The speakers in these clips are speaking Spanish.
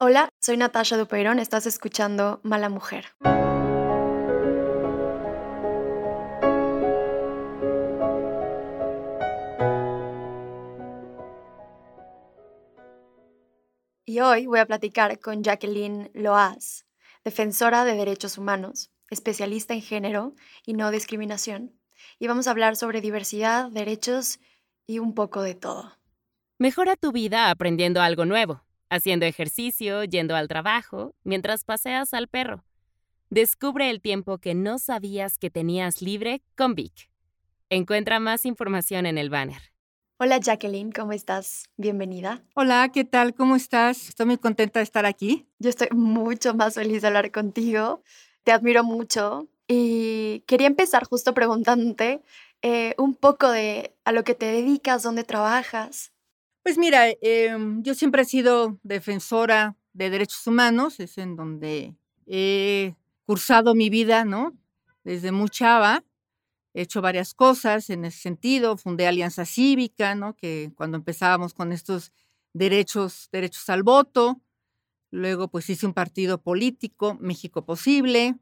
Hola, soy Natasha Dupeirón, estás escuchando Mala Mujer. Y hoy voy a platicar con Jacqueline Loaz, defensora de derechos humanos, especialista en género y no discriminación. Y vamos a hablar sobre diversidad, derechos y un poco de todo. Mejora tu vida aprendiendo algo nuevo haciendo ejercicio, yendo al trabajo, mientras paseas al perro. Descubre el tiempo que no sabías que tenías libre con Vic. Encuentra más información en el banner. Hola Jacqueline, ¿cómo estás? Bienvenida. Hola, ¿qué tal? ¿Cómo estás? Estoy muy contenta de estar aquí. Yo estoy mucho más feliz de hablar contigo. Te admiro mucho y quería empezar justo preguntándote eh, un poco de a lo que te dedicas, dónde trabajas. Pues mira, em, yo siempre he sido defensora de derechos humanos, es en donde he cursado mi vida, ¿no? Desde muy chava, he hecho varias cosas en ese sentido, fundé Alianza Cívica, ¿no? Que cuando empezábamos con estos derechos, derechos al voto, luego pues hice un partido político, México Posible,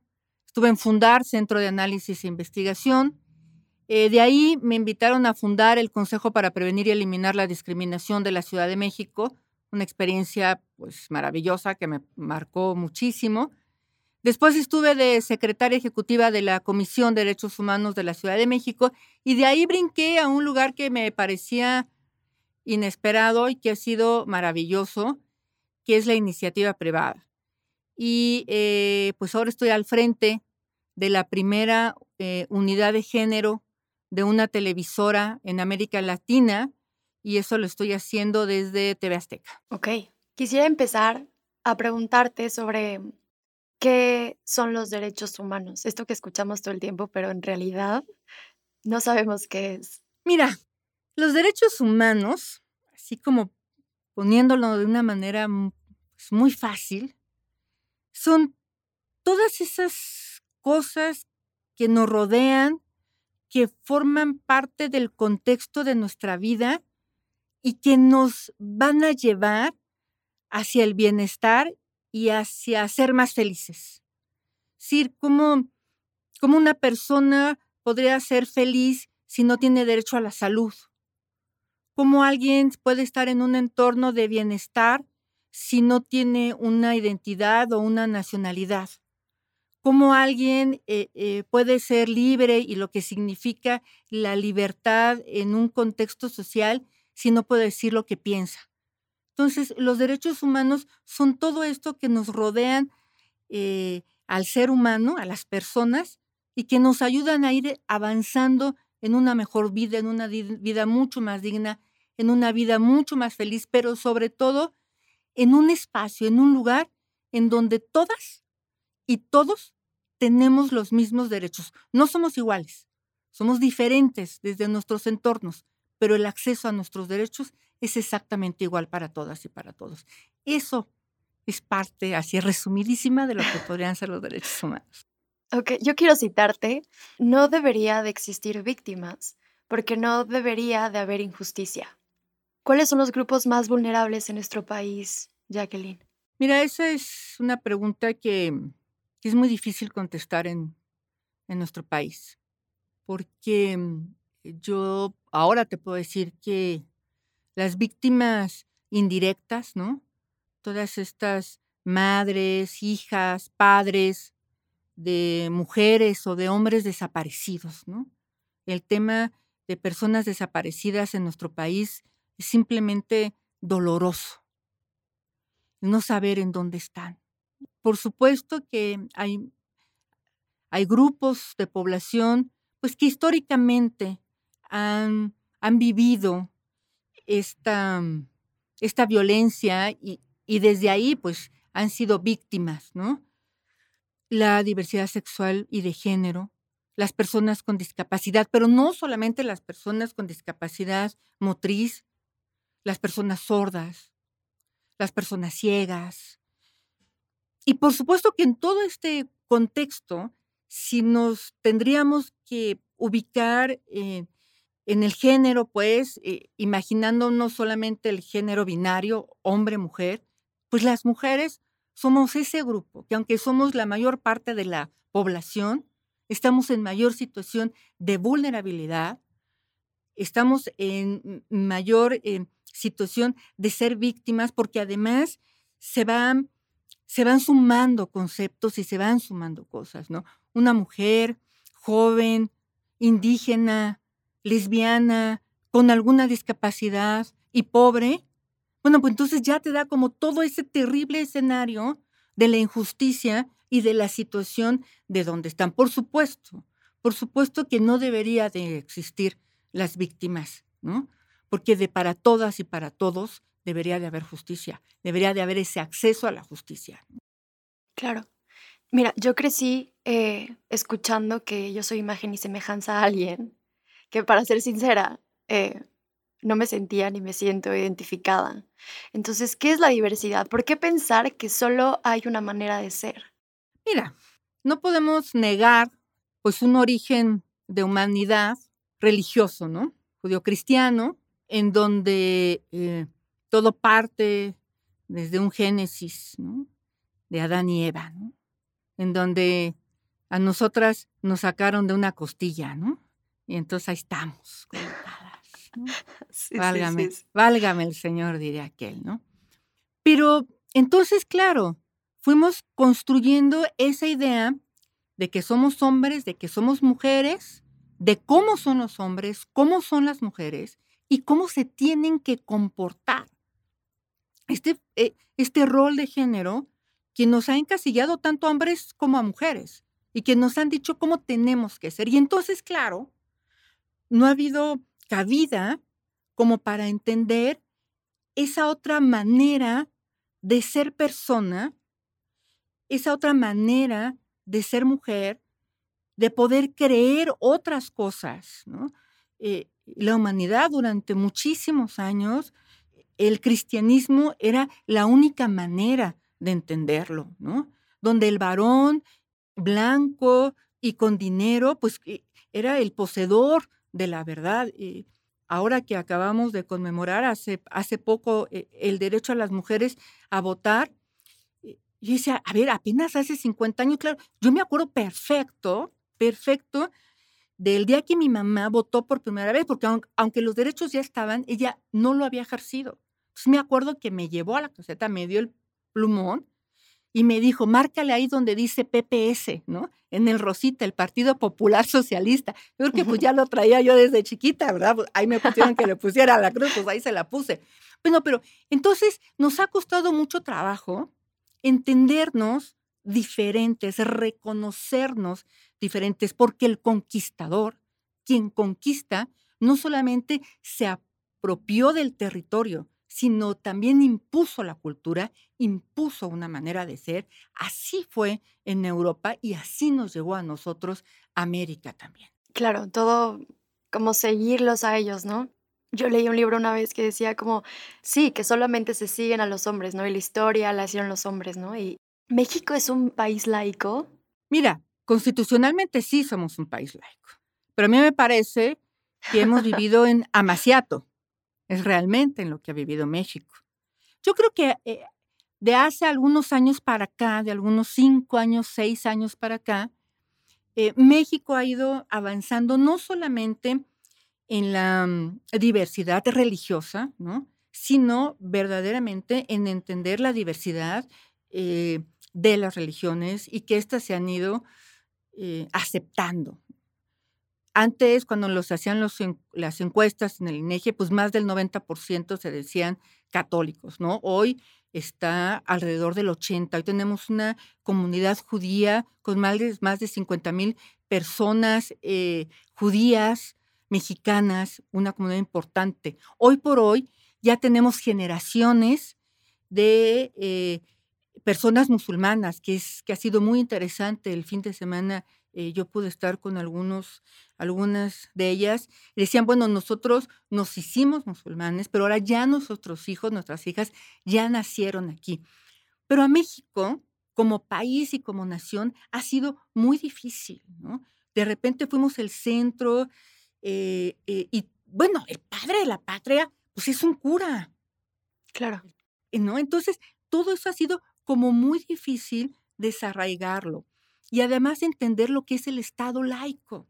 estuve en Fundar, Centro de Análisis e Investigación, eh, de ahí me invitaron a fundar el Consejo para Prevenir y Eliminar la Discriminación de la Ciudad de México, una experiencia pues maravillosa que me marcó muchísimo. Después estuve de secretaria ejecutiva de la Comisión de Derechos Humanos de la Ciudad de México y de ahí brinqué a un lugar que me parecía inesperado y que ha sido maravilloso, que es la iniciativa privada. Y eh, pues ahora estoy al frente de la primera eh, unidad de género de una televisora en América Latina y eso lo estoy haciendo desde TV Azteca. Ok, quisiera empezar a preguntarte sobre qué son los derechos humanos. Esto que escuchamos todo el tiempo, pero en realidad no sabemos qué es. Mira, los derechos humanos, así como poniéndolo de una manera pues, muy fácil, son todas esas cosas que nos rodean que forman parte del contexto de nuestra vida y que nos van a llevar hacia el bienestar y hacia ser más felices. Es decir, ¿cómo, cómo una persona podría ser feliz si no tiene derecho a la salud? ¿Cómo alguien puede estar en un entorno de bienestar si no tiene una identidad o una nacionalidad? Cómo alguien eh, eh, puede ser libre y lo que significa la libertad en un contexto social si no puede decir lo que piensa. Entonces, los derechos humanos son todo esto que nos rodean eh, al ser humano, a las personas, y que nos ayudan a ir avanzando en una mejor vida, en una vida mucho más digna, en una vida mucho más feliz, pero sobre todo en un espacio, en un lugar en donde todas y todos tenemos los mismos derechos. No somos iguales, somos diferentes desde nuestros entornos, pero el acceso a nuestros derechos es exactamente igual para todas y para todos. Eso es parte, así resumidísima, de lo que podrían ser los derechos humanos. Ok, yo quiero citarte, no debería de existir víctimas, porque no debería de haber injusticia. ¿Cuáles son los grupos más vulnerables en nuestro país, Jacqueline? Mira, esa es una pregunta que que es muy difícil contestar en, en nuestro país, porque mm, yo ahora te puedo decir que las víctimas indirectas, ¿no? Todas estas madres, hijas, padres de mujeres o de hombres desaparecidos, ¿no? El tema de personas desaparecidas en nuestro país es simplemente doloroso. No saber en dónde están. Por supuesto que hay, hay grupos de población pues que históricamente han, han vivido esta, esta violencia y, y, desde ahí pues han sido víctimas, ¿no? La diversidad sexual y de género, las personas con discapacidad, pero no solamente las personas con discapacidad motriz, las personas sordas, las personas ciegas, y por supuesto que en todo este contexto, si nos tendríamos que ubicar en el género, pues, eh, imaginando no solamente el género binario, hombre-mujer, pues las mujeres somos ese grupo, que aunque somos la mayor parte de la población, estamos en mayor situación de vulnerabilidad, estamos en mayor eh, situación de ser víctimas, porque además se van, se van sumando conceptos y se van sumando cosas, ¿no? Una mujer joven, indígena, lesbiana, con alguna discapacidad y pobre, bueno, pues entonces ya te da como todo ese terrible escenario de la injusticia y de la situación de donde están. Por supuesto, por supuesto que no debería de existir las víctimas, ¿no? Porque de para todas y para todos debería de haber justicia, debería de haber ese acceso a la justicia. Claro. Mira, yo crecí eh, escuchando que yo soy imagen y semejanza a alguien, que para ser sincera, eh, no me sentía ni me siento identificada. Entonces, ¿qué es la diversidad? ¿Por qué pensar que solo hay una manera de ser? Mira, no podemos negar pues un origen de humanidad religioso, ¿no? Judío-cristiano, en donde eh, todo parte desde un Génesis, ¿no? De Adán y Eva, ¿no? En donde a nosotras nos sacaron de una costilla, ¿no? Y entonces ahí estamos, válgame, válgame el Señor, diría aquel, ¿no? Pero entonces, claro, fuimos construyendo esa idea de que somos hombres, de que somos mujeres, de cómo son los hombres, cómo son las mujeres y cómo se tienen que comportar. Este, eh, este rol de género que nos ha encasillado tanto a hombres como a mujeres y que nos han dicho cómo tenemos que ser. Y entonces, claro, no ha habido cabida como para entender esa otra manera de ser persona, esa otra manera de ser mujer, de poder creer otras cosas. Eh, la humanidad durante muchísimos años, el cristianismo era la única manera de entenderlo, ¿no? Donde el varón blanco y con dinero, pues eh, era el poseedor de la verdad. Ahora que acabamos de conmemorar hace, hace poco eh, el derecho a las mujeres a votar, eh, yo decía, a ver, apenas hace 50 años, claro, yo me acuerdo perfecto, perfecto, del día que mi mamá votó por primera vez, porque aunque los derechos ya estaban, ella no lo había ejercido. Entonces me acuerdo que me llevó a la caseta, me dio el plumón y me dijo, márcale ahí donde dice PPS, ¿no? En el Rosita, el Partido Popular Socialista. Yo creo que pues ya lo traía yo desde chiquita, ¿verdad? Pues, ahí me pusieron que le pusiera la cruz, pues ahí se la puse. Bueno, pero entonces nos ha costado mucho trabajo entendernos diferentes, reconocernos diferentes, porque el conquistador, quien conquista, no solamente se apropió del territorio, sino también impuso la cultura, impuso una manera de ser. Así fue en Europa y así nos llegó a nosotros América también. Claro, todo como seguirlos a ellos, ¿no? Yo leí un libro una vez que decía como, sí, que solamente se siguen a los hombres, ¿no? Y la historia la hicieron los hombres, ¿no? Y México es un país laico. Mira, constitucionalmente sí somos un país laico, pero a mí me parece que hemos vivido en amaciato es realmente en lo que ha vivido México. Yo creo que eh, de hace algunos años para acá, de algunos cinco años, seis años para acá, eh, México ha ido avanzando no solamente en la mm, diversidad religiosa, ¿no? sino verdaderamente en entender la diversidad eh, de las religiones y que éstas se han ido aceptando. Antes, cuando los hacían las encuestas en el INEGI, pues más del 90% se decían católicos, ¿no? Hoy está alrededor del 80. Hoy tenemos una comunidad judía con más de, más de 50 mil personas eh, judías, mexicanas, una comunidad importante. Hoy por hoy ya tenemos generaciones de eh, personas musulmanas, que, es, que ha sido muy interesante el fin de semana eh, yo pude estar con algunos, algunas de ellas, y decían, bueno, nosotros nos hicimos musulmanes, pero ahora ya nuestros hijos, nuestras hijas, ya nacieron aquí. Pero a México, como país y como nación, ha sido muy difícil, ¿no? De repente fuimos el centro eh, eh, y, bueno, el padre de la patria, pues es un cura. Claro. ¿No? Entonces, todo eso ha sido como muy difícil desarraigarlo y además entender lo que es el Estado laico,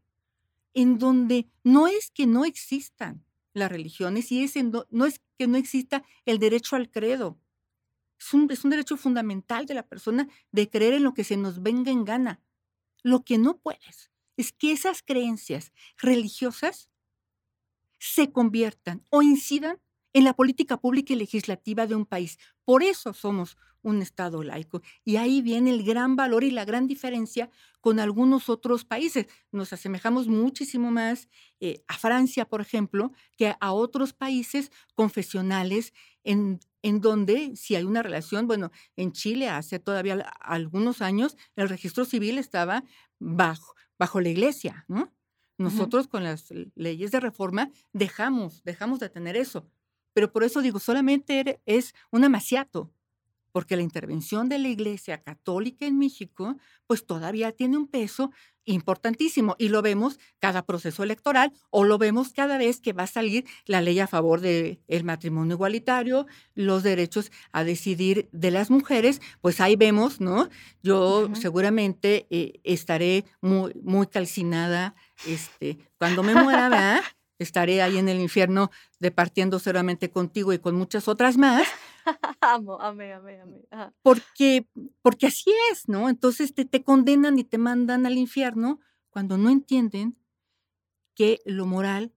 en donde no es que no existan las religiones y es no es que no exista el derecho al credo. Es un, es un derecho fundamental de la persona de creer en lo que se nos venga en gana. Lo que no puedes es que esas creencias religiosas se conviertan o incidan en la política pública y legislativa de un país. Por eso somos un Estado laico. Y ahí viene el gran valor y la gran diferencia con algunos otros países. Nos asemejamos muchísimo más eh, a Francia, por ejemplo, que a otros países confesionales en, en donde si hay una relación, bueno, en Chile hace todavía algunos años el registro civil estaba bajo, bajo la iglesia, ¿no? Nosotros con las leyes de reforma dejamos, dejamos de tener eso. Pero por eso digo, solamente es un amaciato, porque la intervención de la Iglesia Católica en México, pues todavía tiene un peso importantísimo y lo vemos cada proceso electoral o lo vemos cada vez que va a salir la ley a favor del matrimonio igualitario, los derechos a decidir de las mujeres, pues ahí vemos, ¿no? Yo seguramente eh, estaré muy, muy calcinada este, cuando me muera, ¿verdad? estaré ahí en el infierno departiendo solamente contigo y con muchas otras más. amo, amé, amé, amé. Porque, porque así es, ¿no? Entonces te, te condenan y te mandan al infierno cuando no entienden que lo moral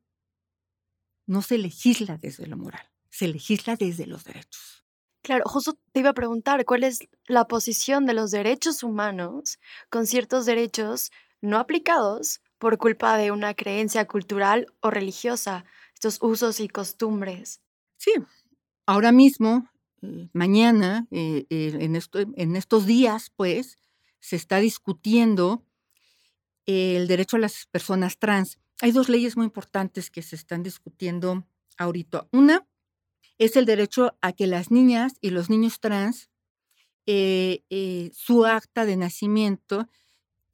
no se legisla desde lo moral, se legisla desde los derechos. Claro, justo te iba a preguntar cuál es la posición de los derechos humanos con ciertos derechos no aplicados por culpa de una creencia cultural o religiosa, estos usos y costumbres. Sí, ahora mismo, eh, mañana, eh, eh, en, en estos días, pues, se está discutiendo el derecho a las personas trans. Hay dos leyes muy importantes que se están discutiendo ahorita. Una es el derecho a que las niñas y los niños trans, su acta de nacimiento,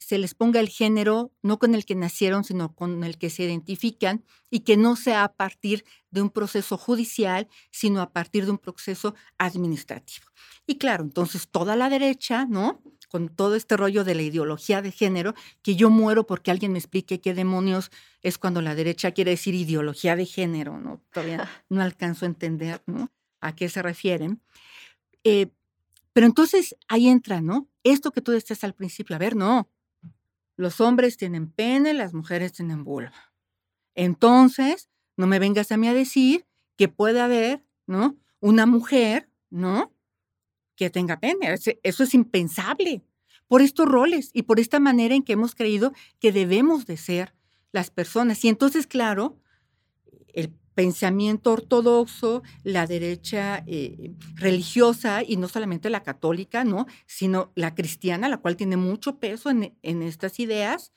se les ponga el género no con el que nacieron, sino con el que se identifican y que no sea a partir de un proceso judicial, sino a partir de un proceso administrativo. Y claro, entonces toda la derecha, ¿no? Con todo este rollo de la ideología de género, que yo muero porque alguien me explique qué demonios es cuando la derecha quiere decir ideología de género, ¿no? Todavía no alcanzo a entender, ¿no? A qué se refieren. Eh, pero entonces ahí entra, ¿no? Esto que tú decías al principio, a ver, no, los hombres tienen pene, las mujeres tienen vulva. Entonces, no me vengas a mí a decir que puede haber, ¿no? Una mujer, ¿no? Que tenga pene. Eso es impensable. Por estos roles y por esta manera en que hemos creído que debemos de ser las personas. Y entonces, claro, el pensamiento ortodoxo, la derecha eh, religiosa y no solamente la católica, ¿no? sino la cristiana, la cual tiene mucho peso en, en estas ideas,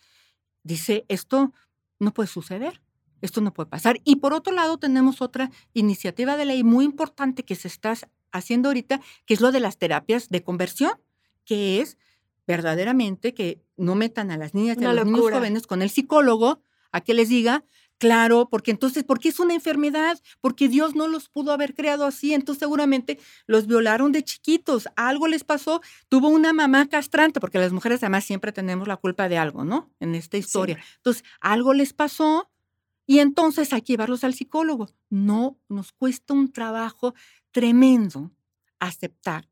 dice, esto no puede suceder, esto no puede pasar. Y por otro lado tenemos otra iniciativa de ley muy importante que se está haciendo ahorita, que es lo de las terapias de conversión, que es verdaderamente que no metan a las niñas y a los niños jóvenes con el psicólogo a que les diga, Claro, porque entonces, porque es una enfermedad, porque Dios no los pudo haber creado así, entonces seguramente los violaron de chiquitos, algo les pasó, tuvo una mamá castrante, porque las mujeres además siempre tenemos la culpa de algo, ¿no? En esta historia. Entonces, algo les pasó y entonces hay que llevarlos al psicólogo. No, nos cuesta un trabajo tremendo aceptar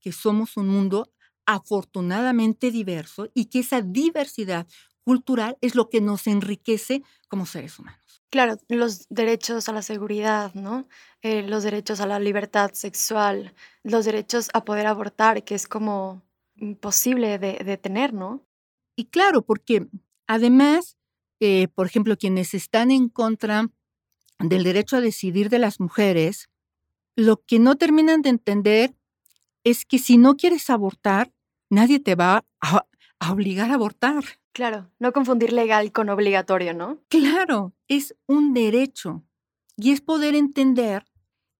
que somos un mundo afortunadamente diverso y que esa diversidad cultural es lo que nos enriquece como seres humanos. Claro, los derechos a la seguridad, ¿no? Eh, los derechos a la libertad sexual, los derechos a poder abortar, que es como imposible de, tener, ¿no? Y claro, porque además, eh, por ejemplo, quienes están en contra del derecho a decidir de las mujeres, lo que no terminan de entender es que si no quieres abortar, nadie te va a obligar a abortar. Claro, no confundir legal con obligatorio, ¿no? Claro, es un derecho y es poder entender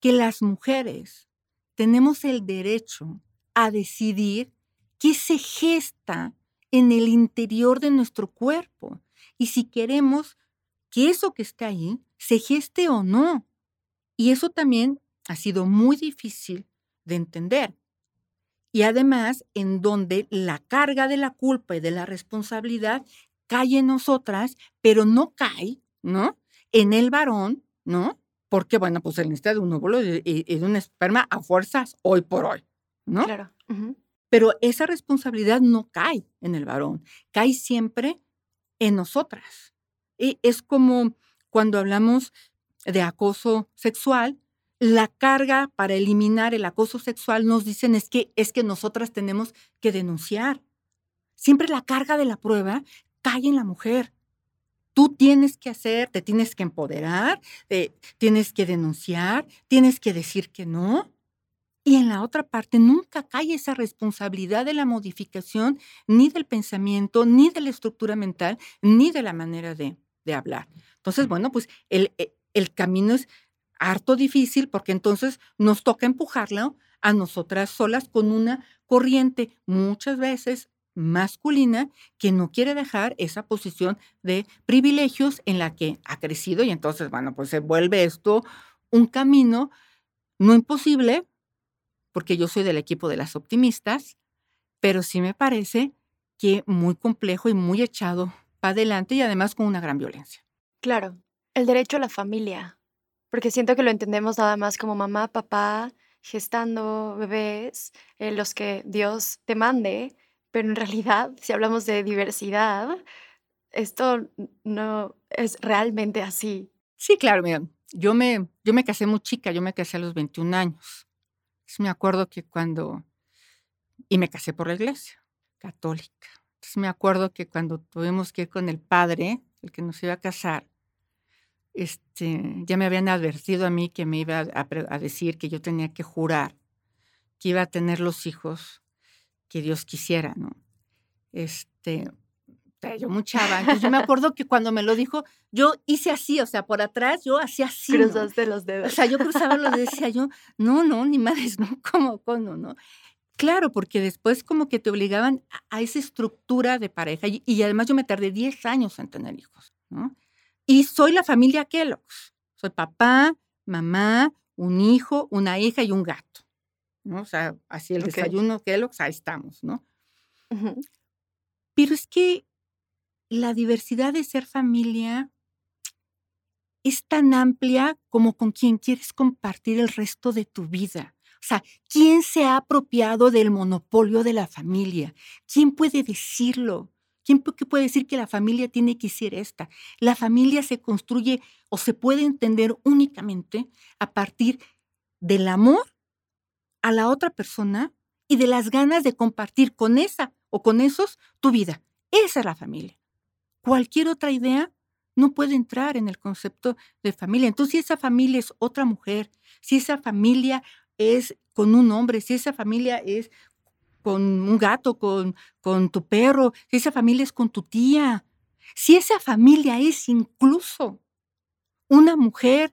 que las mujeres tenemos el derecho a decidir qué se gesta en el interior de nuestro cuerpo y si queremos que eso que está ahí se geste o no. Y eso también ha sido muy difícil de entender. Y además, en donde la carga de la culpa y de la responsabilidad cae en nosotras, pero no cae, ¿no? En el varón, ¿no? Porque, bueno, pues él necesita de un óvulo y, de un esperma a fuerzas hoy por hoy, ¿no? Claro. Pero esa responsabilidad no cae en el varón, cae siempre en nosotras. Y es como cuando hablamos de acoso sexual, la carga para eliminar el acoso sexual nos dicen es que es que nosotras tenemos que denunciar. Siempre la carga de la prueba cae en la mujer. Tú tienes que hacer, te tienes que empoderar, eh, tienes que denunciar, tienes que decir que no. Y en la otra parte nunca cae esa responsabilidad de la modificación ni del pensamiento, ni de la estructura mental, ni de la manera de, hablar. Entonces, bueno, pues el, e, el camino es harto difícil porque entonces nos toca empujarlo a nosotras solas con una corriente muchas veces masculina que no quiere dejar esa posición de privilegios en la que ha crecido y entonces, bueno, pues se vuelve esto un camino no imposible, porque yo soy del equipo de las optimistas, pero sí me parece que muy complejo y muy echado para adelante y además con una gran violencia. Claro, el derecho a la familia, porque siento que lo entendemos nada más como mamá, papá, gestando bebés, eh, los que Dios te mande, pero en realidad, si hablamos de diversidad, esto no es realmente así. Sí, claro, mira, yo me, yo me casé muy chica, yo me casé a los 21 años. me acuerdo que cuando, y me casé por la iglesia católica. Entonces me acuerdo que cuando tuvimos que ir con el padre, el que nos iba a casar, este, ya me habían advertido a mí que me iba a, a decir que yo tenía que jurar que iba a tener los hijos que Dios quisiera, ¿no? Este, yo muchaba. Entonces yo me acuerdo que cuando me lo dijo, yo hice así, o sea, por atrás yo hacía así. Cruzaste los dedos. O sea, yo cruzaba los dedos y decía yo, no, no, ni madres, no, ¿cómo, cómo, no? Claro, porque después como que te obligaban a, esa estructura de pareja y, y, además yo me tardé 10 años en tener hijos, ¿no? Y soy la familia Kellogg's. Soy papá, mamá, un hijo, una hija y un gato. ¿no? O sea, así el desayuno Kellogg's, ahí estamos, ¿no? Pero es que la diversidad de ser familia es tan amplia como con quien quieres compartir el resto de tu vida. O sea, ¿quién se ha apropiado del monopolio de la familia? ¿Quién puede decirlo? ¿Quién puede decir que la familia tiene que ser esta? La familia se construye o se puede entender únicamente a partir del amor a la otra persona y de las ganas de compartir con esa o con esos tu vida. Esa es la familia. Cualquier otra idea no puede entrar en el concepto de familia. Entonces, si esa familia es otra mujer, si esa familia es con un hombre, si esa familia es con un gato, con, con tu perro, si esa familia es con tu tía, si esa familia es incluso una mujer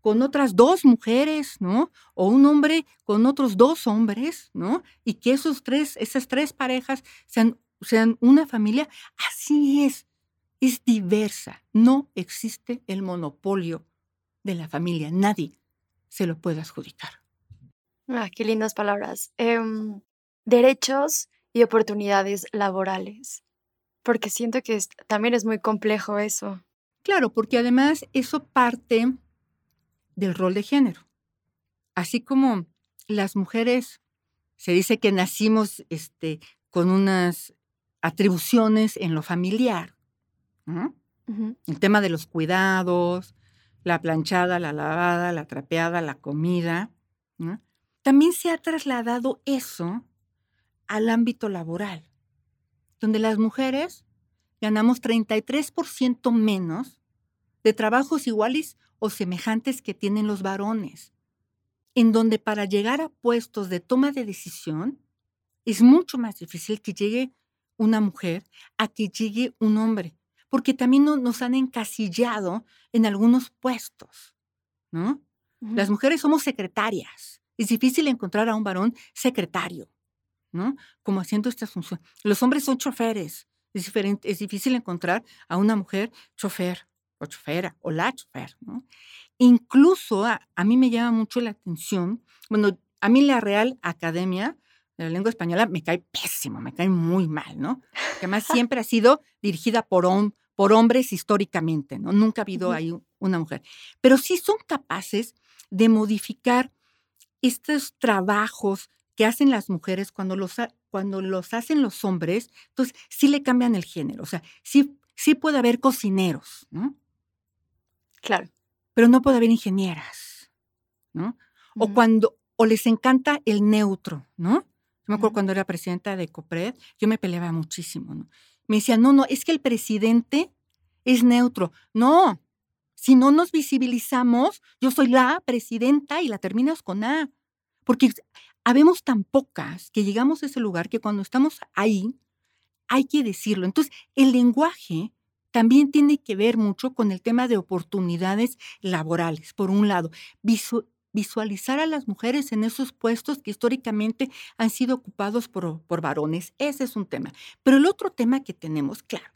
con otras dos mujeres, ¿no? O un hombre con otros dos hombres, ¿no? Y que esos tres, esas tres parejas sean, sean una familia, así es, es diversa. No existe el monopolio de la familia, nadie se lo puede adjudicar. Ah, qué lindas palabras. Em, derechos y oportunidades laborales, porque siento que también es muy complejo eso. Claro, porque además eso parte del rol de género. Así como las mujeres, se dice que nacimos este, con unas atribuciones en lo familiar. El tema de los cuidados, la planchada, la lavada, la trapeada, la comida. También se ha trasladado eso al ámbito laboral, donde las mujeres ganamos 33% menos de trabajos iguales o semejantes que tienen los varones, en donde para llegar a puestos de toma de decisión es mucho más difícil que llegue una mujer a que llegue un hombre, porque también nos han encasillado en algunos puestos, ¿no? Las mujeres somos secretarias. Es difícil encontrar a un varón secretario, ¿no? Como haciendo esta función. Los hombres son choferes. Es, diferente, es difícil encontrar a una mujer chofer o chofera o la chofer, ¿no? Incluso a, mí me llama mucho la atención, bueno, A mí la Real Academia de la Lengua Española me cae pésimo, me cae muy mal, ¿no? Que además siempre ha sido dirigida por, por hombres históricamente, ¿no? Nunca ha habido ahí una mujer. Pero sí son capaces de modificar estos trabajos que hacen las mujeres cuando los, cuando los hacen los hombres, entonces sí le cambian el género. O sea, sí, sí puede haber cocineros, ¿no? Claro. Pero no puede haber ingenieras, ¿no? O cuando, o les encanta el neutro, ¿no? Yo me acuerdo cuando era presidenta de COPRED, yo me peleaba muchísimo, ¿no? Me decían, no, no, es que el presidente es neutro. No, si no nos visibilizamos, yo soy la presidenta y la terminas con A. Porque habemos tan pocas que llegamos a ese lugar que cuando estamos ahí, hay que decirlo. Entonces, el lenguaje también tiene que ver mucho con el tema de oportunidades laborales, por un lado visualizar a las mujeres en esos puestos que históricamente han sido ocupados por, por varones. Ese es un tema. Pero el otro tema que tenemos, claro,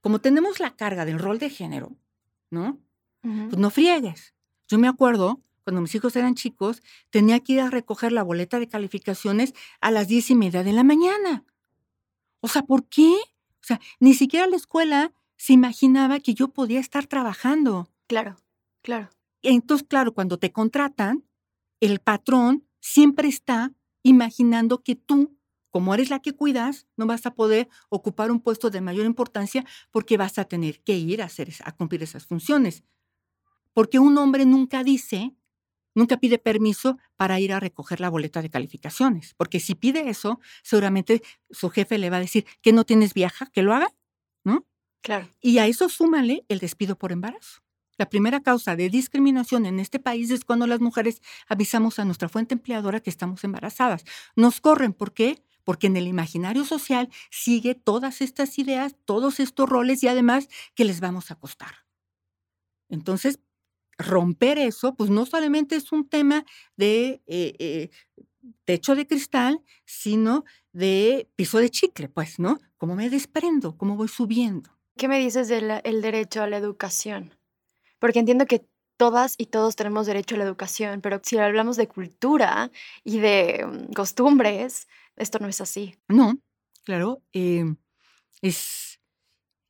como tenemos la carga del rol de género, ¿no? Pues no friegues. Yo me acuerdo, cuando mis hijos eran chicos, tenía que ir a recoger la boleta de calificaciones a las diez y media de la mañana. O sea, ¿por qué? O sea, ni siquiera la escuela se imaginaba que yo podía estar trabajando. Claro, claro. Entonces, claro, cuando te contratan, el patrón siempre está imaginando que tú, como eres la que cuidas, no vas a poder ocupar un puesto de mayor importancia porque vas a tener que ir a, hacer, a cumplir esas funciones. Porque un hombre nunca dice, nunca pide permiso para ir a recoger la boleta de calificaciones. Porque si pide eso, seguramente su jefe le va a decir que no tienes viaja, que lo haga, ¿no? Claro. Y a eso súmale el despido por embarazo. La primera causa de discriminación en este país es cuando las mujeres avisamos a nuestra fuente empleadora que estamos embarazadas. Nos corren, ¿por qué? Porque en el imaginario social sigue todas estas ideas, todos estos roles y además que les vamos a costar. Entonces, romper eso, pues no solamente es un tema de eh, eh, techo de cristal, sino de piso de chicle, pues, ¿no? ¿Cómo me desprendo? ¿Cómo voy subiendo? ¿Qué me dices del derecho a la educación? porque entiendo que todas y todos tenemos derecho a la educación, pero si hablamos de cultura y de mm, costumbres, esto no es así. No, claro. Em, es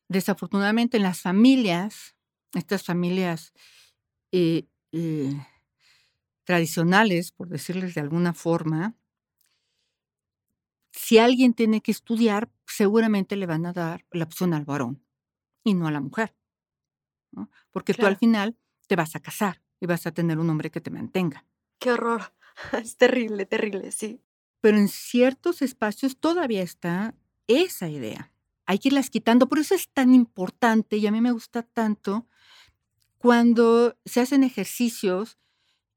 desafortunadamente en las familias, estas familias eh, eh, tradicionales, por decirles de alguna forma, si alguien tiene que estudiar, seguramente le van a dar la opción al varón y no a la mujer. Porque tú al final te vas a casar y vas a tener un hombre que te mantenga. Qué horror. Es terrible, terrible, sí. Pero en ciertos espacios todavía está esa idea. Hay que irlas quitando. Por eso es tan importante y a mí me gusta tanto cuando se hacen ejercicios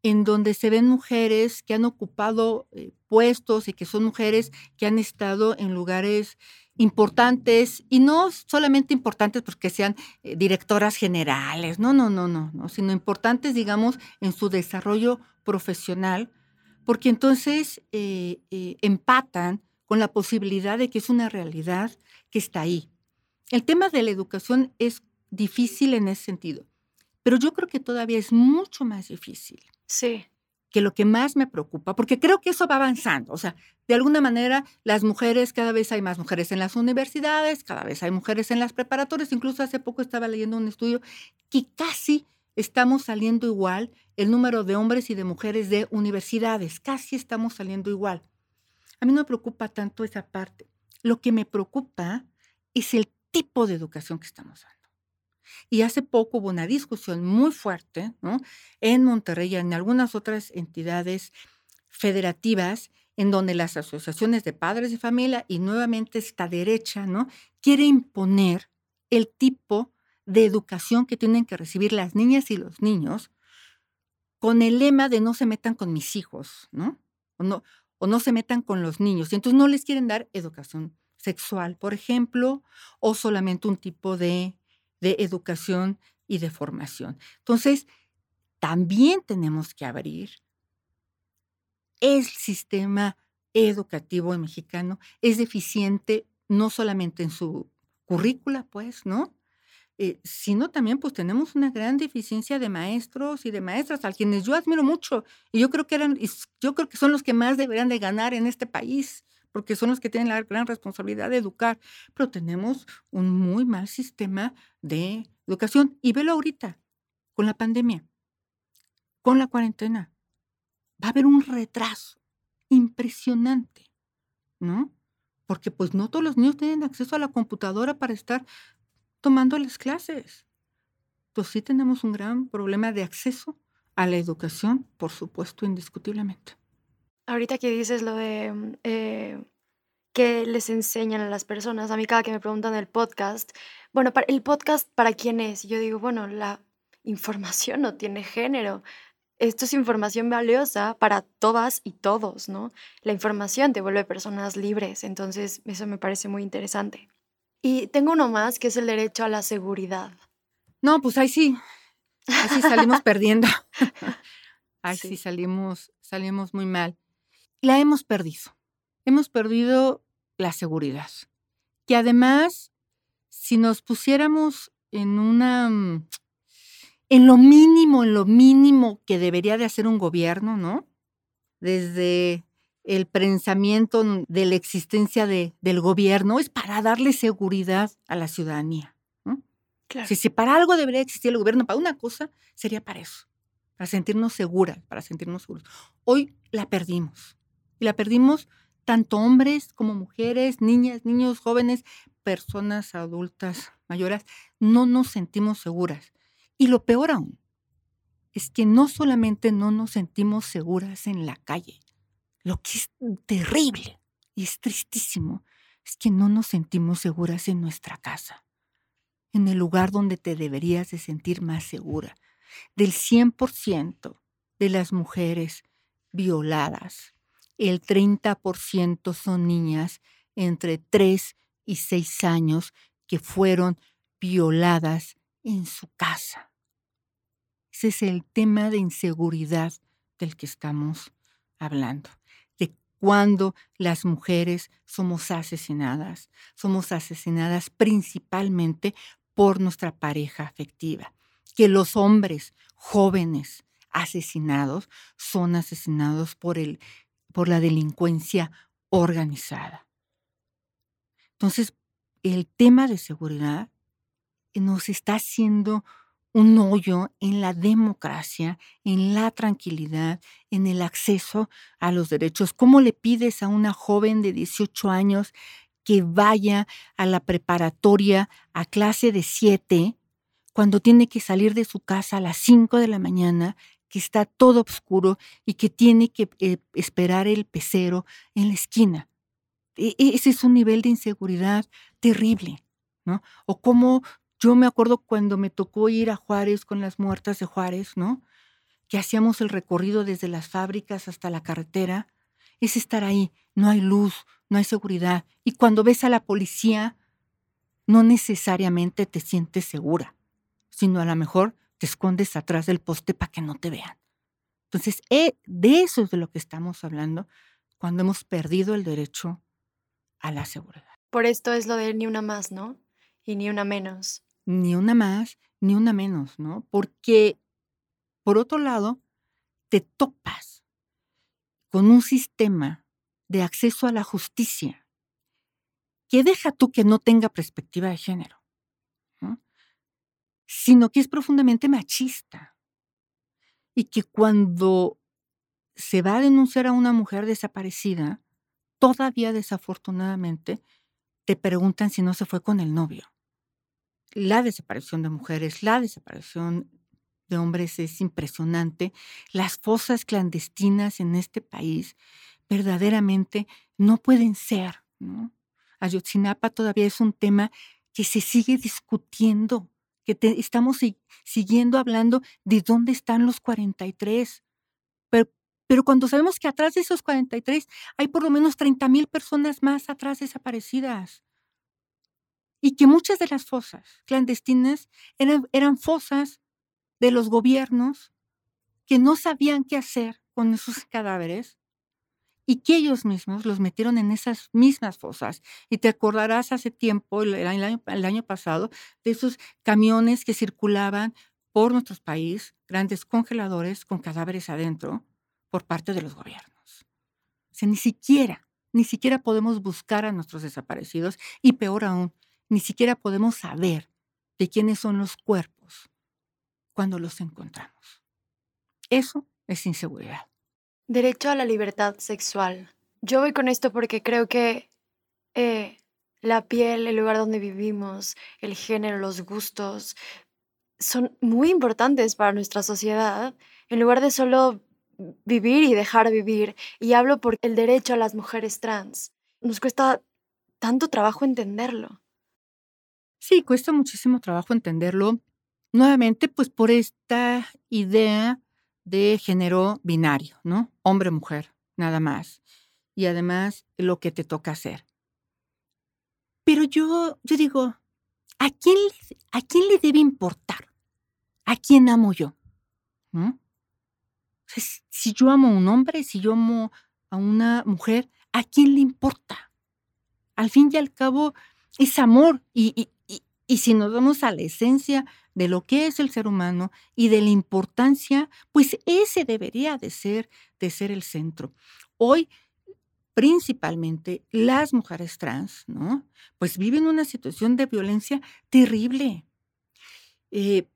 en donde se ven mujeres que han ocupado eh, puestos y que son mujeres que han estado en lugares importantes y no solamente importantes porque sean eh, directoras generales, no, no, no, no, no, sino importantes, digamos, en su desarrollo profesional, porque entonces eh, eh, empatan con la posibilidad de que es una realidad que está ahí. El tema de la educación es difícil en ese sentido, pero yo creo que todavía es mucho más difícil. Sí que lo que más me preocupa, porque creo que eso va avanzando, o sea, de alguna manera las mujeres, cada vez hay más mujeres en las universidades, cada vez hay mujeres en las preparatorias, incluso hace poco estaba leyendo un estudio que casi estamos saliendo igual el número de hombres y de mujeres de universidades, casi estamos saliendo igual. A mí no me preocupa tanto esa parte, lo que me preocupa es el tipo de educación que estamos dando. Y hace poco hubo una discusión muy fuerte en Monterrey y en algunas otras entidades federativas en donde las asociaciones de padres de familia y nuevamente esta derecha ¿no? quiere imponer el tipo de educación que tienen que recibir las niñas y los niños con el lema de no se metan con mis hijos, ¿no? O no, o no se metan con los niños. Y entonces no les quieren dar educación sexual, por ejemplo, o solamente un tipo de de educación y de formación. Entonces, también tenemos que abrir el sistema educativo mexicano. Es deficiente no solamente en su currícula, pues, ¿no? eh, sino también pues tenemos una gran deficiencia de maestros y de maestras, a quienes yo admiro mucho. Y yo creo que eran, yo creo que son los que más deberían de ganar en este país, porque son los que tienen la gran responsabilidad de educar. Pero tenemos un muy mal sistema de educación. Y velo ahorita, con la pandemia, con la cuarentena. Va a haber un retraso impresionante, ¿no? Porque pues no todos los niños tienen acceso a la computadora para estar tomando las clases. Entonces sí tenemos un gran problema de acceso a la educación, por supuesto, indiscutiblemente. Ahorita que dices lo de mm, eh, que les enseñan a las personas, a mí cada que me preguntan el podcast, bueno, ¿el podcast para quién es? Yo digo, bueno, la información no tiene género. Esto es información valiosa para todas y todos, ¿no? La información te vuelve personas libres, entonces eso me parece muy interesante. Y tengo uno más, que es el derecho a la seguridad. No, pues ahí sí, ahí sí salimos perdiendo. Ahí sí. salimos, salimos muy mal. La hemos perdido. Hemos perdido la seguridad. Que además, si nos pusiéramos en una mm, en lo mínimo, en lo mínimo que debería de hacer un gobierno, ¿no? Desde el pensamiento de la existencia de, del gobierno es para darle seguridad a la ciudadanía. Si, para algo debería existir el gobierno, para una cosa, sería para eso, para sentirnos seguras, para sentirnos seguros. Hoy la perdimos. Y la perdimos tanto hombres como mujeres, niñas, niños, jóvenes, personas adultas, mayores. No nos sentimos seguras. Y lo peor aún es que no solamente no nos sentimos seguras en la calle, lo que es terrible y es tristísimo es que no nos sentimos seguras en nuestra casa, en el lugar donde te deberías de sentir más segura. Del 100% de las mujeres violadas, el 30% son niñas entre 3 y 6 años que fueron violadas en su casa. Ese es el tema de inseguridad del que estamos hablando cuando las mujeres somos asesinadas. Somos asesinadas principalmente por nuestra pareja afectiva. Que los hombres jóvenes asesinados son asesinados por, el, por la delincuencia organizada. Entonces, el tema de seguridad nos está haciendo un hoyo en la democracia, en la tranquilidad, en el acceso a los derechos. ¿Cómo le pides a una joven de 18 años que vaya a la preparatoria a clase de 7 cuando tiene que salir de su casa a las 5 de la mañana, que está todo oscuro y que tiene que eh, esperar el pecero en la esquina? E, e, ese es un nivel de inseguridad terrible. ¿no? O cómo yo me acuerdo cuando me tocó ir a Juárez con las muertas de Juárez, ¿no? Que hacíamos el recorrido desde las fábricas hasta la carretera. Es estar ahí, no hay luz, no hay seguridad. Y cuando ves a la policía, no necesariamente te sientes segura, sino a lo mejor te escondes atrás del poste para que no te vean. Entonces, eh, de eso es de lo que estamos hablando cuando hemos perdido el derecho a la seguridad. Por esto es lo de ni una más, ¿no? Y ni una menos ni una más, ni una menos, ¿no? Porque, por otro lado, te topas con un sistema de acceso a la justicia que deja tú que no tenga perspectiva de género, sino que es profundamente machista y que cuando se va a denunciar a una mujer desaparecida, todavía desafortunadamente te preguntan si no se fue con el novio la desaparición de mujeres, la desaparición de hombres es impresionante. Las fosas clandestinas en este país verdaderamente no pueden ser. Ayotzinapa todavía es un tema que se sigue discutiendo, que estamos siguiendo hablando de dónde están los 43. Pero, pero cuando sabemos que atrás de esos 43 hay por lo menos 30 mil personas más atrás desaparecidas y que muchas de las fosas clandestinas eran, eran fosas de los gobiernos que no sabían qué hacer con esos cadáveres, y que ellos mismos los metieron en esas mismas fosas. Y te acordarás hace tiempo, el año, año pasado, de esos camiones que circulaban por nuestro país, grandes congeladores con cadáveres adentro por parte de los gobiernos. O sea, ni siquiera, ni siquiera podemos buscar a nuestros desaparecidos y peor aún, ni siquiera podemos saber de quiénes son los cuerpos cuando los encontramos. Eso es inseguridad. Derecho a la libertad sexual. Yo voy con esto porque creo que eh, la piel, el lugar donde vivimos, el género, los gustos, son muy importantes para nuestra sociedad, en lugar de solo vivir y dejar vivir. Y hablo por el derecho a las mujeres trans. Nos cuesta tanto trabajo entenderlo. Sí, cuesta muchísimo trabajo entenderlo. Nuevamente, pues por esta idea de género binario, ¿no? Hombre-mujer, nada más. Y además lo que te toca hacer. Pero yo, yo digo, ¿a quién, ¿a quién le debe importar? ¿A quién amo yo? Si yo amo a un hombre, si yo amo a una mujer, ¿a quién le importa? Al fin y al cabo, es amor. Y si nos vamos a la esencia de lo que es el ser humano y de la importancia, pues ese debería de ser, de ser el centro. Hoy, principalmente las mujeres trans, ¿no? Pues viven una situación de violencia terrible. Eh,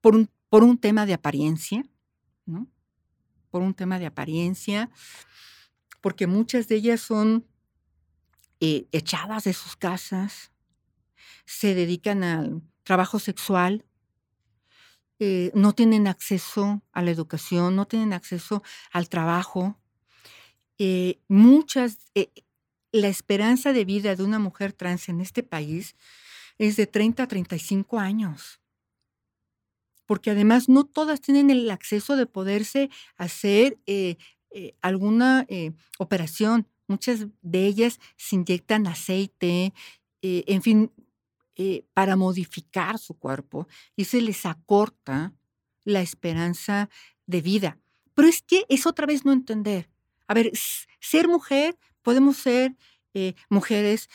por, un, por un tema de apariencia, ¿no? Por un tema de apariencia, porque muchas de ellas son eh, echadas de sus casas, se dedican al trabajo sexual, eh, no tienen acceso a la educación, no tienen acceso al trabajo. Eh, muchas, eh, la esperanza de vida de una mujer trans en este país es de 30 a 35 años. Porque además no todas tienen el acceso de poderse hacer alguna operación. Muchas de ellas se inyectan aceite, en fin, eh, para modificar su cuerpo y se les acorta la esperanza de vida. Pero es que es otra vez no entender. A ver, ser mujer, podemos ser eh, mujeres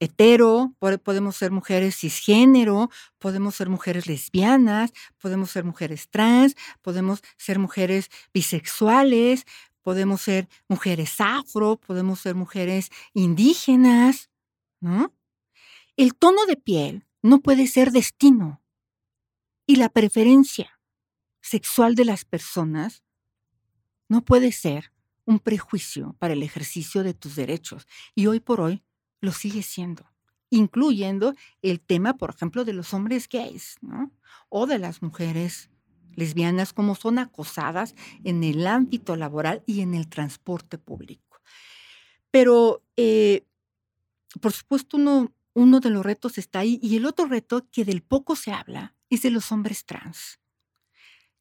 hetero, podemos ser mujeres cisgénero, podemos ser mujeres lesbianas, podemos ser mujeres trans, podemos ser mujeres bisexuales, podemos ser mujeres afro, podemos ser mujeres indígenas, ¿no? El tono de piel no puede ser destino y la preferencia sexual de las personas no puede ser un prejuicio para el ejercicio de tus derechos y hoy por hoy lo sigue siendo, incluyendo el tema, por ejemplo, de los hombres gays. O de las mujeres lesbianas, como son acosadas en el ámbito laboral y en el transporte público. Pero, eh, por supuesto, uno uno de los retos está ahí y el otro reto que del poco se habla es de los hombres trans.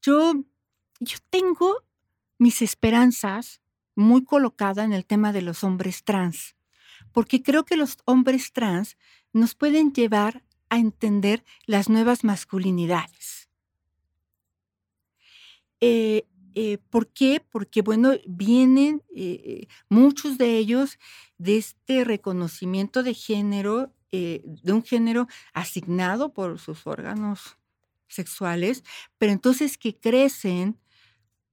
Yo, yo tengo mis esperanzas muy colocadas en el tema de los hombres trans, porque creo que los hombres trans nos pueden llevar a entender las nuevas masculinidades. Eh, eh, ¿Por qué? Porque, bueno, vienen eh, muchos de ellos de este reconocimiento de género eh, de un género asignado por sus órganos sexuales, pero entonces que crecen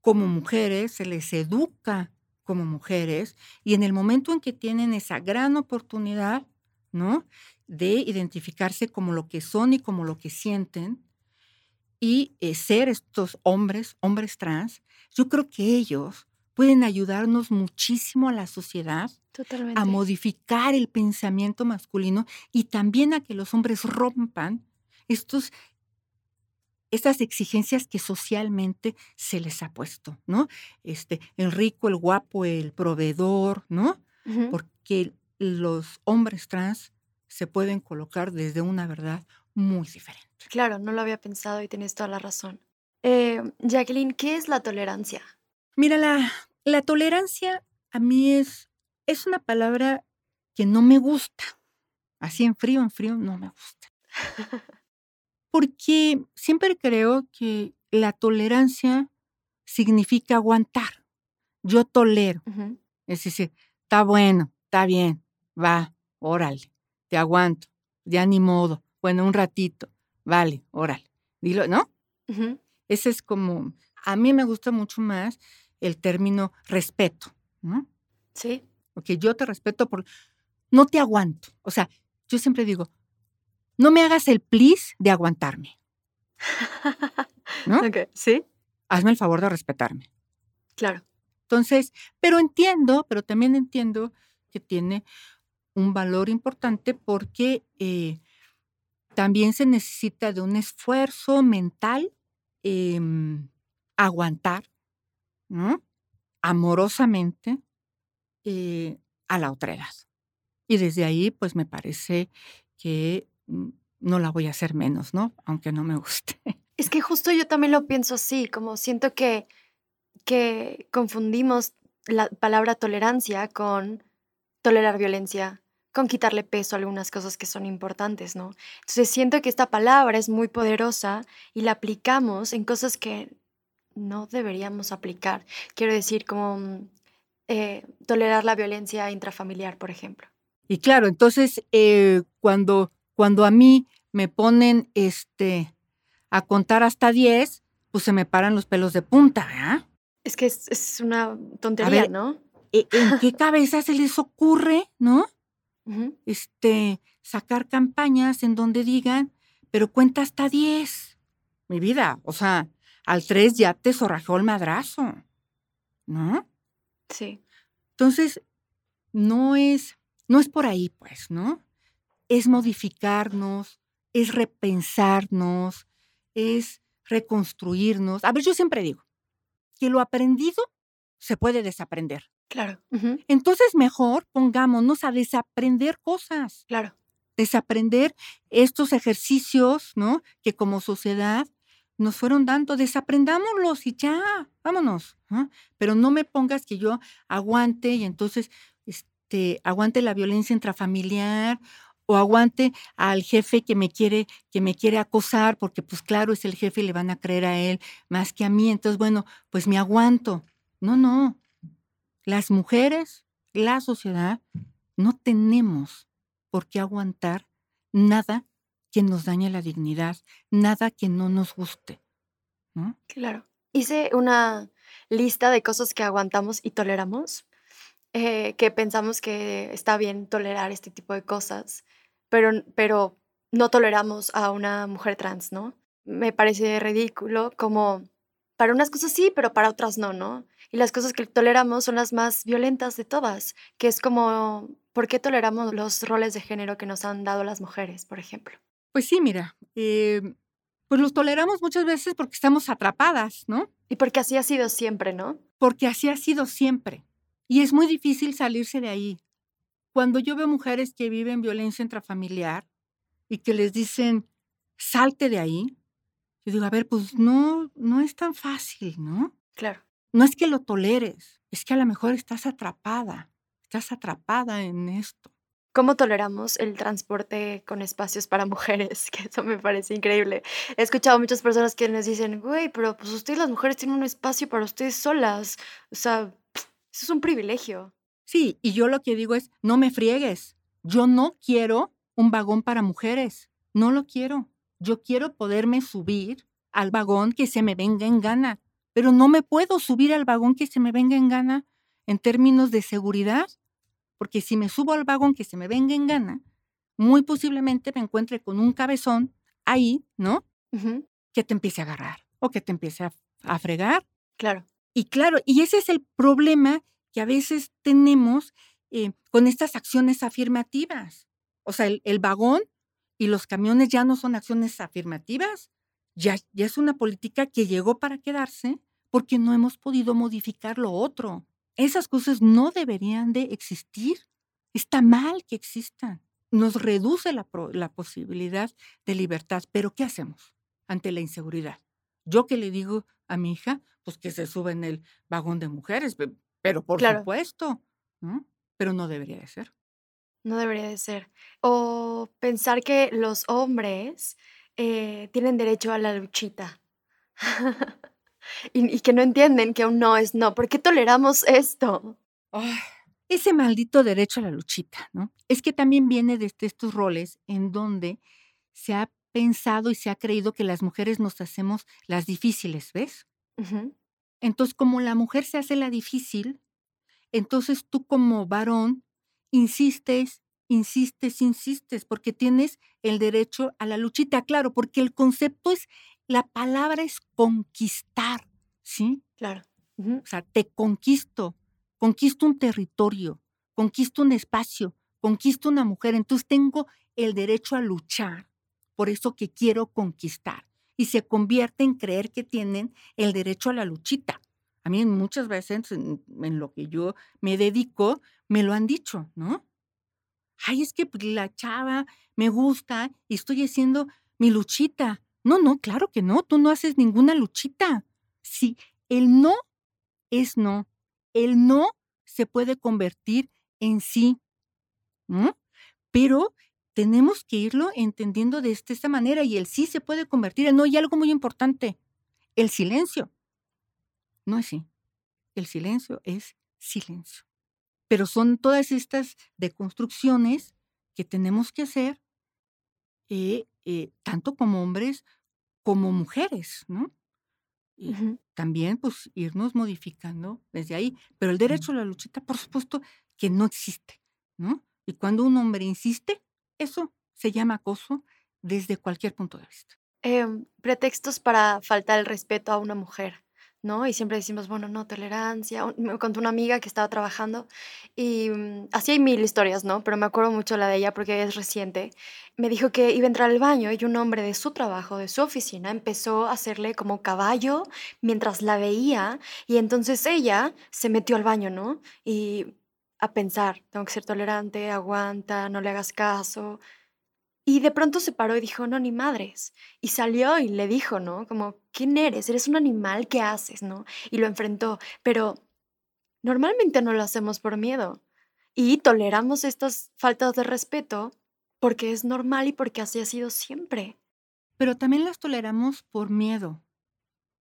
como mujeres, se les educa como mujeres y en el momento en que tienen esa gran oportunidad, ¿no? De identificarse como lo que son y como lo que sienten y eh, ser estos hombres, hombres trans, yo creo que ellos pueden ayudarnos muchísimo a la sociedad a modificar el pensamiento masculino y también a que los hombres rompan estos estas exigencias que socialmente se les ha puesto, ¿no? Este, el rico, el guapo, el proveedor, ¿no? Porque los hombres trans se pueden colocar desde una verdad muy diferente. Claro, no lo había pensado y tienes toda la razón. Eh, Jacqueline, ¿qué es la tolerancia? Mira, la, la tolerancia a mí es, es una palabra que no me gusta. Así en frío, en frío, no me gusta. Porque siempre creo que la tolerancia significa aguantar. Yo tolero, Es decir, está bueno, está bien, va, órale, te aguanto, ya ni modo, bueno, un ratito, vale, órale, dilo, ¿no? Ese es como, a mí me gusta mucho más el término respeto, ¿no? Sí. Porque yo te respeto por, no te aguanto. O sea, yo siempre digo, no me hagas el please de aguantarme. ¿No? Sí. Hazme el favor de respetarme. Claro. Entonces, pero entiendo, pero también entiendo que tiene un valor importante porque eh, también se necesita de un esfuerzo mental em, aguantar, Amorosamente eh, a la otra edad. Y desde ahí, pues me parece que mm, no la voy a hacer menos, ¿no? Aunque no me guste. Es que justo yo también lo pienso así, como siento que, que confundimos la palabra tolerancia con tolerar violencia, con quitarle peso a algunas cosas que son importantes, ¿no? Entonces siento que esta palabra es muy poderosa y la aplicamos en cosas que no deberíamos aplicar. Quiero decir, como mm, eh, tolerar la violencia intrafamiliar, por ejemplo. Y claro, entonces eh, cuando, cuando a mí me ponen este, a contar hasta 10, pues se me paran los pelos de punta, ¿verdad? Es que es, una tontería, ¿no? ¿e, ¿En qué cabeza se les ocurre, no? Este, sacar campañas en donde digan, pero cuenta hasta 10. Mi vida, o sea, al 3 ya te zorrajó el madrazo, ¿no? Sí. Entonces, no es, no es por ahí, pues, ¿no? Es modificarnos, es repensarnos, es reconstruirnos. A ver, yo siempre digo que lo aprendido se puede desaprender. Claro. Entonces, mejor pongámonos a desaprender cosas. Claro. Desaprender estos ejercicios, ¿no? Que como sociedad nos fueron dando, desaprendámoslos y ya, vámonos. Pero no me pongas que yo aguante y entonces este, aguante la violencia intrafamiliar o aguante al jefe que me quiere que me quiere acosar porque pues claro es el jefe y le van a creer a él más que a mí. Entonces bueno pues me aguanto. No no. Las mujeres la sociedad no tenemos por qué aguantar nada que nos dañe la dignidad, nada que no nos guste. Claro. Hice una lista de cosas que aguantamos y toleramos, eh, que pensamos que está bien tolerar este tipo de cosas, pero, pero no toleramos a una mujer trans, ¿no? Me parece ridículo como para unas cosas sí, pero para otras no, ¿no? Y las cosas que toleramos son las más violentas de todas, que es como, ¿por qué toleramos los roles de género que nos han dado las mujeres, por ejemplo? Pues sí, mira, em, pues los toleramos muchas veces porque estamos atrapadas, ¿no? Y porque así ha sido siempre, ¿no? Porque así ha sido siempre. Y es muy difícil salirse de ahí. Cuando yo veo mujeres que viven violencia intrafamiliar y que les dicen, salte de ahí, yo digo, a ver, pues no, no es tan fácil, ¿no? Claro. No es que lo toleres, es que a lo mejor estás atrapada, estás atrapada en esto. ¿Cómo toleramos el transporte con espacios para mujeres? Que eso me parece increíble. He escuchado muchas personas que nos dicen, güey, pero pues ustedes las mujeres tienen un espacio para ustedes solas. O sea, eso es un privilegio. Sí, y yo lo que digo es, no me friegues. Yo no quiero un vagón para mujeres. No lo quiero. Yo quiero poderme subir al vagón que se me venga en gana, pero no me puedo subir al vagón que se me venga en gana en términos de seguridad porque si me subo al vagón que se me venga en gana, muy posiblemente me encuentre con un cabezón ahí, ¿no? Que te empiece a agarrar o que te empiece a, fregar. Claro. Y claro, y ese es el problema que a veces tenemos eh, con estas acciones afirmativas. O sea, el, el, vagón y los camiones ya no son acciones afirmativas, ya, ya es una política que llegó para quedarse porque no hemos podido modificar lo otro. Esas cosas no deberían de existir. Está mal que existan. Nos reduce la, posibilidad de libertad. Pero ¿qué hacemos ante la inseguridad? Yo que le digo a mi hija, pues que se sube en el vagón de mujeres, pero por supuesto, ¿no? Pero no debería de ser. No debería de ser. O pensar que los hombres eh, tienen derecho a la luchita. y, que no entienden que un no es no. ¿Por qué toleramos esto? ese maldito derecho a la luchita, ¿no? Es que también viene de estos roles en donde se ha pensado y se ha creído que las mujeres nos hacemos las difíciles, ¿ves? Entonces, como la mujer se hace la difícil, entonces tú como varón insistes, insistes, insistes, porque tienes el derecho a la luchita, claro, porque el concepto es, la palabra es conquistar, ¿sí? Claro. O sea, te conquisto, conquisto un territorio, conquisto un espacio, conquisto una mujer, entonces tengo el derecho a luchar por eso que quiero conquistar. Y se convierte en creer que tienen el derecho a la luchita. A mí muchas veces en, lo que yo me dedico, me lo han dicho, ¿no? Ay, es que pues, la chava me gusta y estoy haciendo mi luchita. No, no, claro que no, tú no haces ninguna luchita. Sí, el no es no. El no se puede convertir en sí. Pero tenemos que irlo entendiendo de esta manera y el sí se puede convertir en no. Y algo muy importante, el silencio. No es sí. El silencio es silencio. Pero son todas estas deconstrucciones que tenemos que hacer, eh, eh, tanto como hombres como mujeres, ¿no? Y también, pues, irnos modificando desde ahí. Pero el derecho a la luchita, por supuesto, que no existe, ¿no? Y cuando un hombre insiste, eso se llama acoso desde cualquier punto de vista. Em, pretextos para faltar el respeto a una mujer, ¿no? Y siempre decimos, bueno, no, tolerancia. Me contó una amiga que estaba trabajando y mm, así hay mil historias, ¿no? Pero me acuerdo mucho la de ella porque es reciente. Me dijo que iba a entrar al baño y un hombre de su trabajo, de su oficina, empezó a hacerle como caballo mientras la veía y entonces ella se metió al baño, ¿no? Y a pensar, tengo que ser tolerante, aguanta, no le hagas caso. Y de pronto se paró y dijo, no, ni madres. Y salió y le dijo, ¿no? Como, ¿quién eres? Eres un animal, ¿qué haces? ¿No? Y lo enfrentó. Pero normalmente no lo hacemos por miedo. Y toleramos estas faltas de respeto porque es normal y porque así ha sido siempre. Pero también las toleramos por miedo,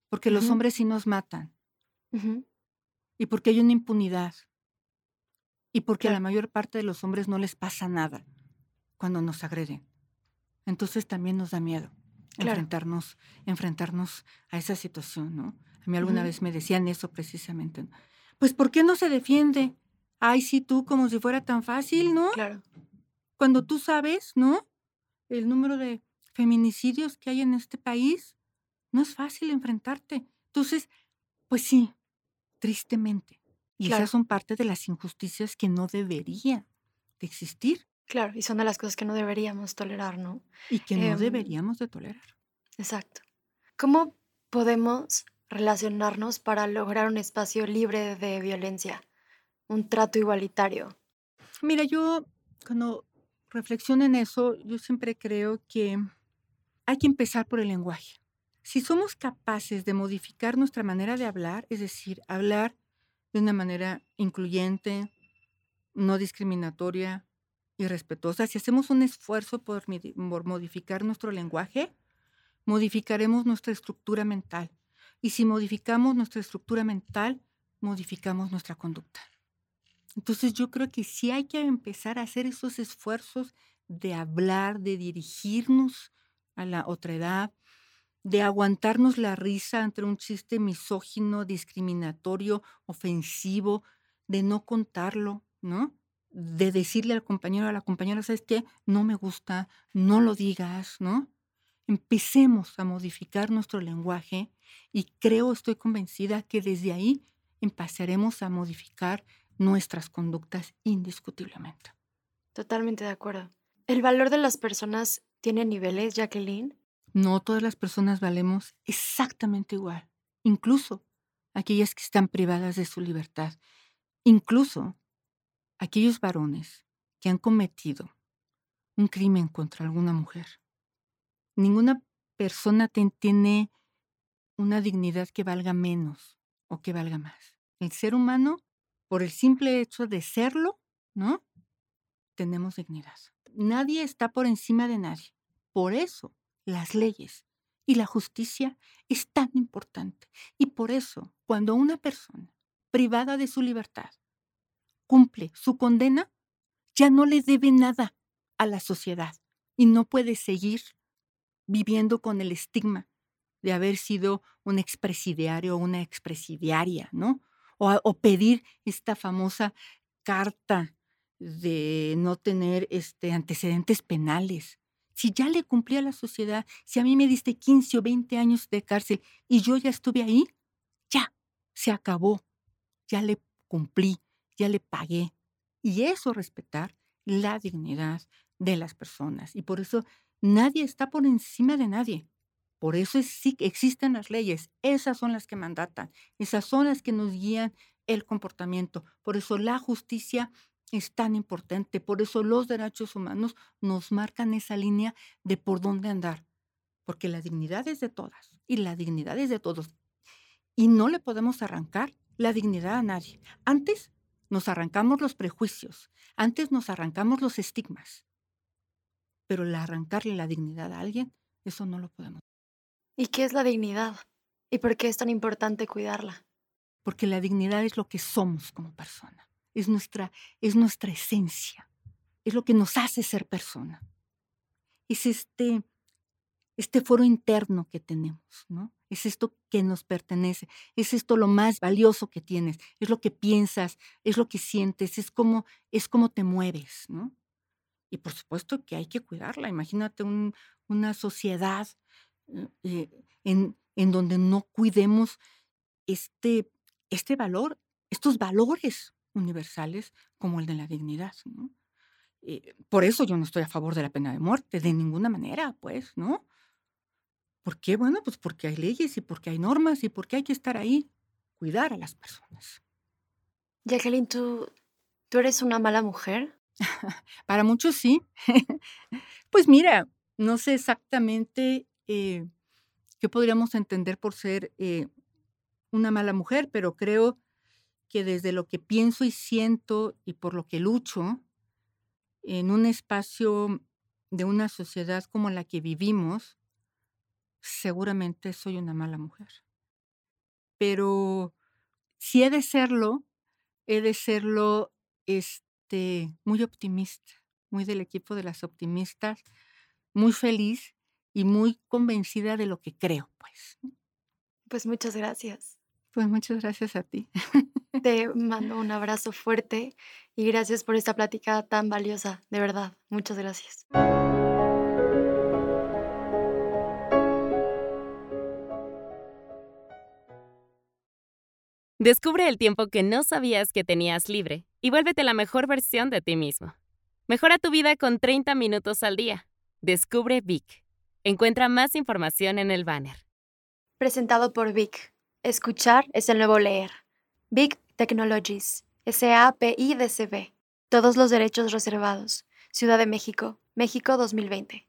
porque los hombres sí nos matan. Y porque hay una impunidad y porque a la mayor parte de los hombres no les pasa nada cuando nos agreden. Entonces también nos da miedo enfrentarnos, enfrentarnos a esa situación, ¿no? A mí alguna vez me decían eso precisamente. Pues ¿por qué no se defiende? Ay, sí, tú como si fuera tan fácil, ¿no? Claro. Cuando tú sabes, ¿no? El número de feminicidios que hay en este país, no es fácil enfrentarte. Entonces, pues sí, tristemente, y esas son parte de las injusticias que no deberían de existir. Claro, y son de las cosas que no deberíamos tolerar, ¿no? Y que no em, deberíamos de tolerar. Exacto. ¿Cómo podemos relacionarnos para lograr un espacio libre de violencia, un trato igualitario? Mira, yo cuando reflexiono en eso, yo siempre creo que hay que empezar por el lenguaje. Si somos capaces de modificar nuestra manera de hablar, es decir, hablar de una manera incluyente, no discriminatoria y respetuosa. Si hacemos un esfuerzo por, modificar nuestro lenguaje, modificaremos nuestra estructura mental. Y si modificamos nuestra estructura mental, modificamos nuestra conducta. Entonces yo creo que sí hay que empezar a hacer esos esfuerzos de hablar, de dirigirnos a la otra edad, de aguantarnos la risa ante un chiste misógino, discriminatorio, ofensivo, de no contarlo, ¿no? De decirle al compañero o a la compañera, ¿sabes qué? No me gusta, no lo digas, ¿no? Empecemos a modificar nuestro lenguaje y creo, estoy convencida que desde ahí empezaremos a modificar nuestras conductas indiscutiblemente. Totalmente de acuerdo. ¿El valor de las personas tiene niveles, Jacqueline? No todas las personas valemos exactamente igual, incluso aquellas que están privadas de su libertad, incluso aquellos varones que han cometido un crimen contra alguna mujer. Ninguna persona tiene una dignidad que valga menos o que valga más. El ser humano, por el simple hecho de serlo, ¿no? Tenemos dignidad. Nadie está por encima de nadie. Por eso las leyes y la justicia es tan importante. Y por eso, cuando una persona privada de su libertad cumple su condena, ya no le debe nada a la sociedad y no puede seguir viviendo con el estigma de haber sido un expresidiario o una expresidiaria, ¿no? O, pedir esta famosa carta de no tener este, antecedentes penales. Si ya le cumplí a la sociedad, si a mí me diste 15 o 20 años de cárcel y yo ya estuve ahí, ya, se acabó, ya le cumplí, ya le pagué. Y eso respetar la dignidad de las personas. Y por eso nadie está por encima de nadie. Por eso sí existen las leyes. Esas son las que mandatan. Esas son las que nos guían el comportamiento. Por eso la justicia es tan importante. Por eso los derechos humanos nos marcan esa línea de por dónde andar. Porque la dignidad es de todas y la dignidad es de todos. Y no le podemos arrancar la dignidad a nadie. Antes nos arrancamos los prejuicios, antes nos arrancamos los estigmas, pero el arrancarle la dignidad a alguien, eso no lo podemos. ¿Y qué es la dignidad? ¿Y por qué es tan importante cuidarla? Porque la dignidad es lo que somos como persona, es nuestra, es nuestra esencia, es lo que nos hace ser persona. Es este, este foro interno que tenemos, ¿no? Es esto que nos pertenece, es esto lo más valioso que tienes, es lo que piensas, es lo que sientes, es como, es como te mueves, ¿no? Y por supuesto que hay que cuidarla. Imagínate una sociedad eh, eh, en, en, donde no cuidemos este, este valor, estos valores universales como el de la dignidad. Eh, por eso yo no estoy a favor de la pena de muerte, de ninguna manera, pues, ¿no? ¿Por qué? Bueno, pues porque hay leyes y porque hay normas y porque hay que estar ahí, cuidar a las personas. Jacqueline, ¿tú, ¿tú eres una mala mujer? Para muchos sí. pues mira, no sé exactamente eh, qué podríamos entender por ser eh, una mala mujer, pero creo que desde lo que pienso y siento y por lo que lucho, en un espacio de una sociedad como la que vivimos, seguramente soy una mala mujer. Pero si he de serlo, he de serlo este, muy optimista, muy del equipo de las optimistas, muy feliz y muy convencida de lo que creo, pues. Pues muchas gracias. Pues muchas gracias a ti. Te mando un abrazo fuerte y gracias por esta plática tan valiosa, de verdad. Muchas gracias. Descubre el tiempo que no sabías que tenías libre y vuélvete la mejor versión de ti mismo. Mejora tu vida con 30 minutos al día. Descubre Vic. Encuentra más información en el banner. Presentado por Vic. Escuchar es el nuevo leer. Vic Technologies. SAPIDCB. Todos los derechos reservados. Ciudad de México. México 2020.